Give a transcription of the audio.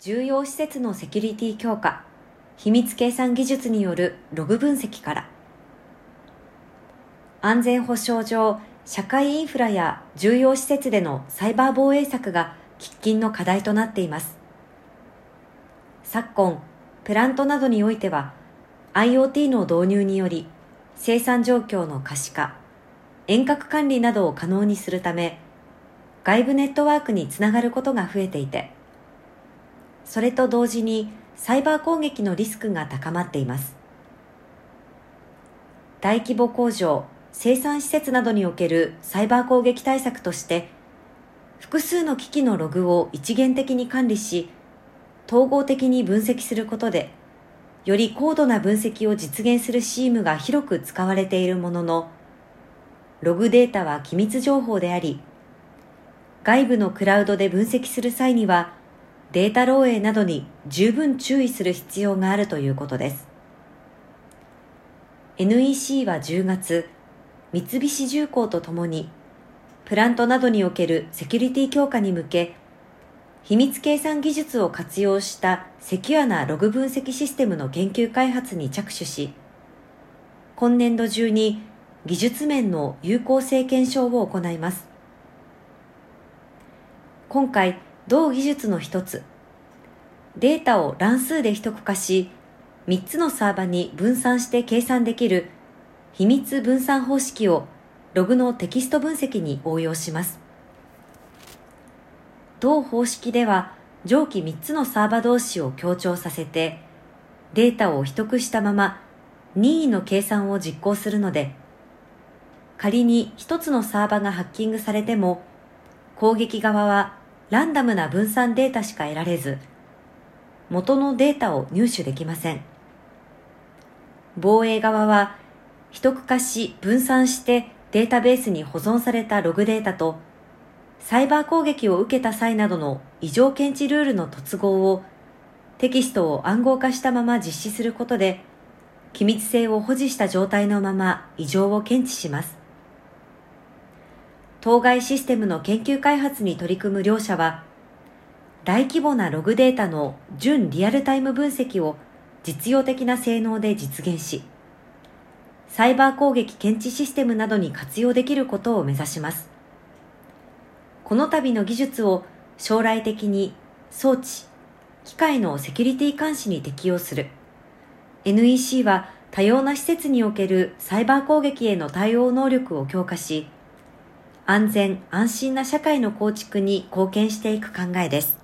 重要施設のセキュリティ強化、秘密計算技術によるログ分析から、安全保障上、社会インフラや重要施設でのサイバー防衛策が喫緊の課題となっています。昨今、プラントなどにおいては、IoT の導入により、生産状況の可視化、遠隔管理などを可能にするため、外部ネットワークにつながることが増えていて、それと同時にサイバー攻撃のリスクが高まっています。大規模工場、生産施設などにおけるサイバー攻撃対策として、複数の機器のログを一元的に管理し、統合的に分析することで、より高度な分析を実現するシームが広く使われているものの、ログデータは機密情報であり、外部のクラウドで分析する際には、データ漏洩などに十分注意する必要があるということです。NEC は10月、三菱重工とともに、プラントなどにおけるセキュリティ強化に向け、秘密計算技術を活用したセキュアなログ分析システムの研究開発に着手し、今年度中に技術面の有効性検証を行います。今回、同技術の一つ、データを乱数で秘匿化し、3つのサーバに分散して計算できる秘密分散方式をログのテキスト分析に応用します。同方式では上記3つのサーバ同士を強調させてデータを秘匿したまま任意の計算を実行するので仮に1つのサーバがハッキングされても攻撃側はランダムな分散データしか得られず元のデータを入手できません防衛側は秘匿化し分散してデータベースに保存されたログデータとサイバー攻撃を受けた際などの異常検知ルールの突合をテキストを暗号化したまま実施することで機密性を保持した状態のまま異常を検知します。当該システムの研究開発に取り組む両社は大規模なログデータの純リアルタイム分析を実用的な性能で実現し、サイバー攻撃検知システムなどに活用できることを目指します。この度の技術を将来的に装置、機械のセキュリティ監視に適用する。NEC は多様な施設におけるサイバー攻撃への対応能力を強化し、安全安心な社会の構築に貢献していく考えです。